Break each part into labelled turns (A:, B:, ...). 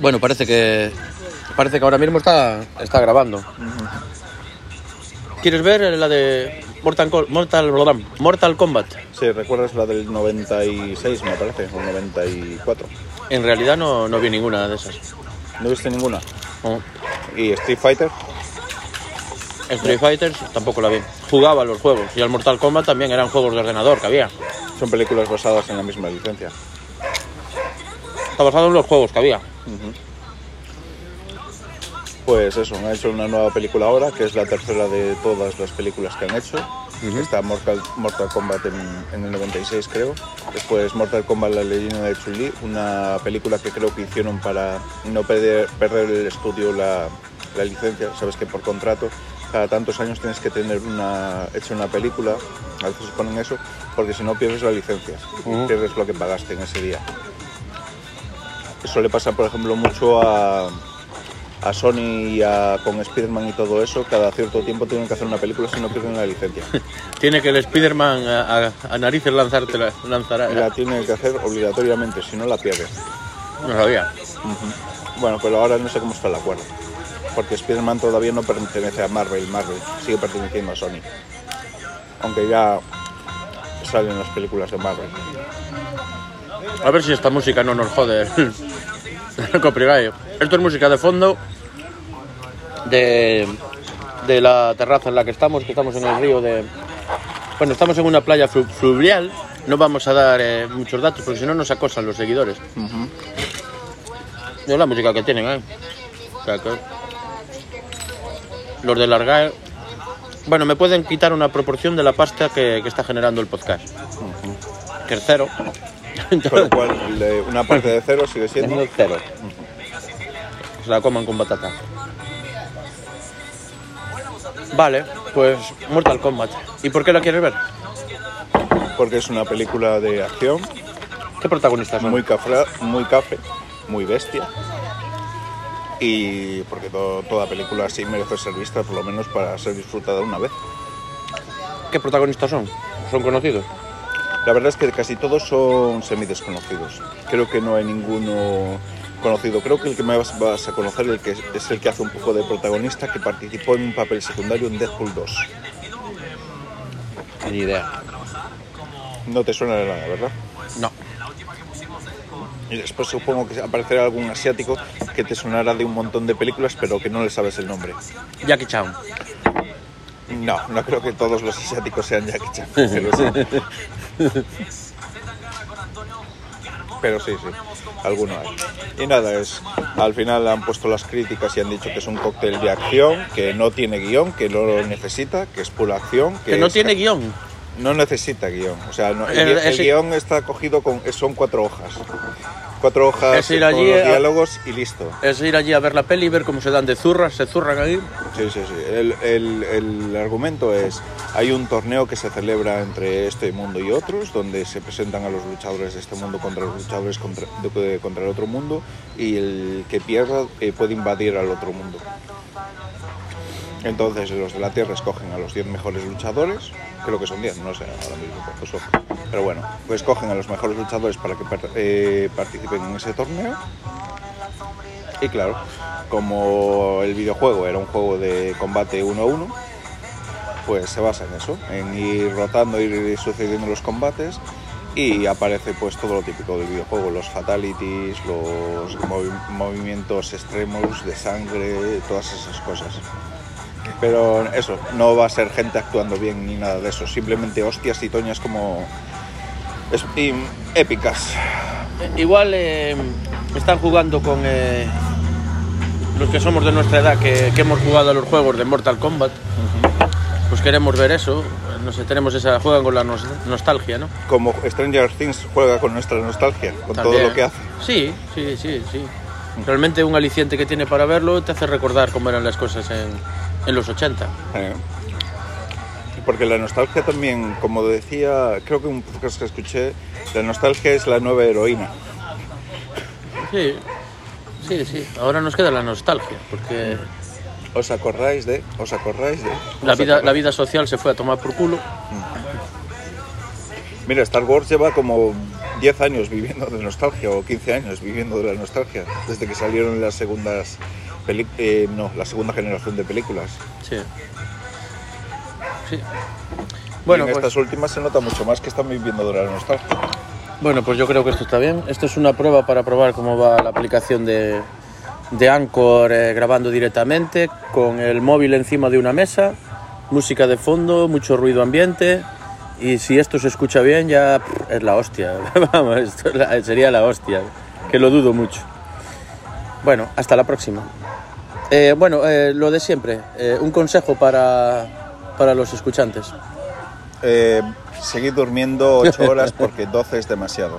A: Bueno, parece que parece que ahora mismo está, está grabando. ¿Quieres ver la de Mortal, Mortal, Mortal Kombat?
B: Sí, recuerdas la del 96, me parece, o 94.
A: En realidad no, no vi ninguna de esas.
B: ¿No viste ninguna?
A: No.
B: ¿Y Street Fighter?
A: Street Fighters tampoco la vi. Jugaba los juegos y al Mortal Kombat también eran juegos de ordenador que había.
B: Son películas basadas en la misma licencia.
A: Está basado en los juegos que había.
B: Pues eso, han hecho una nueva película ahora, que es la tercera de todas las películas que han hecho. Está Mortal, Mortal Kombat en, en el 96, creo. Después Mortal Kombat La leyenda de Chun-Li, una película que creo que hicieron para no perder, perder el estudio la, la licencia. Sabes que por contrato cada tantos años tienes que tener una, hecha una película, a veces ponen eso, porque si no pierdes la licencia,
A: Ujú.
B: pierdes lo que pagaste en ese día. Eso le pasa, por ejemplo, mucho a, a Sony y a, con Spider-Man y todo eso. Cada cierto tiempo tienen que hacer una película si no pierden la licencia.
A: Tiene que el Spider-Man a, a- a narices lanzarte la, lanzará.
B: La tienen que hacer obligatoriamente, si no la pierdes.
A: No sabía.
B: Bueno, pero ahora no sé cómo está el acuerdo. Porque Spider-Man todavía no pertenece a Marvel, Marvel sigue perteneciendo a Sony. Aunque ya salen las películas de Marvel.
A: A ver si esta música no nos jode el, el copyright. Esto es música de fondo de, de la terraza en la que estamos, que estamos en el río de... Bueno, estamos en una playa flu- fluvial. No vamos a dar eh, muchos datos porque si no nos acosan los seguidores. Es la música que tienen, ¿eh? O sea que... Los de Largae... Bueno, me pueden quitar una proporción de la pasta que, que está generando el podcast. Que es cero.
B: Con lo cual, una parte de cero sigue siendo.
A: Cero. Se la coman con batata. Vale, pues Mortal Kombat. ¿Y por qué la quieres ver?
B: Porque es una película de acción,
A: ¿Qué protagonistas son?
B: muy cafre, muy cafre, muy bestia. Y porque to- toda película así merece ser vista, por lo menos para ser disfrutada una vez.
A: ¿Qué protagonistas son? ¿Son conocidos?
B: La verdad es que casi todos son semidesconocidos. Creo que no hay ninguno conocido. Creo que el que más vas a conocer el que es- es el que hace un poco de protagonista, que participó en un papel secundario en Deadpool 2.
A: Ni idea.
B: No te suena de nada, ¿verdad?
A: No.
B: Y después supongo que aparecerá algún asiático que te sonará de un montón de películas, pero que no le sabes el nombre.
A: Jackie Chan.
B: No, no creo que todos los asiáticos sean Jackie Chan. Pero sí, pero sí, sí, alguno hay. Y nada, es al final han puesto las críticas y han dicho que es un cóctel de acción, que no tiene guion, que no lo necesita, que es pura acción.
A: Que no
B: es-
A: tiene guion.
B: No necesita guion. O sea, no- el,
A: El-
B: guion está cogido con. Son cuatro hojas. Cuatro hojas
A: Es ir
B: con
A: allí
B: los
A: a-
B: diálogos y listo.
A: Es ir allí a ver la peli y ver cómo se dan de zurras, se zurran ahí.
B: Sí, sí, sí. El, el- el argumento es, hay un torneo que se celebra entre este mundo y otros, donde se presentan a los luchadores de este mundo contra los luchadores contra, de- contra el otro mundo, y el que pierda eh, puede invadir al otro mundo. Entonces los de la Tierra escogen a los 10 mejores luchadores, creo que son 10, no sé ahora mismo. Pero bueno, pues escogen a los mejores luchadores para que eh, participen en ese torneo. Y claro, como el videojuego era un juego de combate uno a uno, pues se basa en eso, en ir rotando, ir sucediendo los combates y aparece pues todo lo típico del videojuego, los fatalities, los movi- movimientos extremos de sangre, todas esas cosas. Pero eso, no va a ser gente actuando bien ni nada de eso, simplemente hostias y toñas como es- y épicas.
A: Igual eh, están jugando con eh, los que somos de nuestra edad, que, que hemos jugado a los juegos de Mortal Kombat. Pues queremos ver eso. No sé, tenemos esa. juegan con la nos- nostalgia, ¿no?
B: Como Stranger Things juega con nuestra nostalgia, con todo lo que hace.
A: Sí, sí, sí, sí. Realmente un aliciente que tiene para verlo te hace recordar cómo eran las cosas en, en los 80.
B: Eh, Porque la nostalgia también, como decía, creo que un podcast que escuché, la nostalgia es la nueva heroína.
A: Sí, sí, sí. Ahora nos queda la nostalgia, porque
B: ¿Os acordáis de? ¿Os acordáis de?
A: la
B: ¿Os
A: vida, la vida social se fue a tomar por culo.
B: Mira, Star Wars lleva como 10 años viviendo de nostalgia o 15 años viviendo de la nostalgia desde que salieron las segundas eh, no, la segunda generación de películas.
A: Sí. Sí.
B: Bueno,
A: Bueno,
B: en
A: pues,
B: estas últimas se nota mucho más que están viviendo de la nostalgia.
A: bueno, pues yo creo que esto está bien. Esto es una prueba para probar cómo va la aplicación de, de Anchor eh, grabando directamente, con el móvil encima de una mesa, música de fondo, mucho ruido ambiente. Y si esto se escucha bien, ya es la hostia. Vamos, esto sería la hostia, que lo dudo mucho. Bueno, hasta la próxima. Eh, bueno, eh, lo de siempre, eh, un consejo para, para los escuchantes.
B: Eh, seguid durmiendo 8 horas porque 12 es demasiado.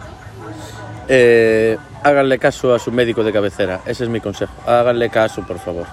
A: Eh, háganle caso a su médico de cabecera, ese es mi consejo. Háganle caso, por favor.